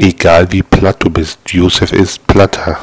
Egal wie platt du bist, Josef ist platter.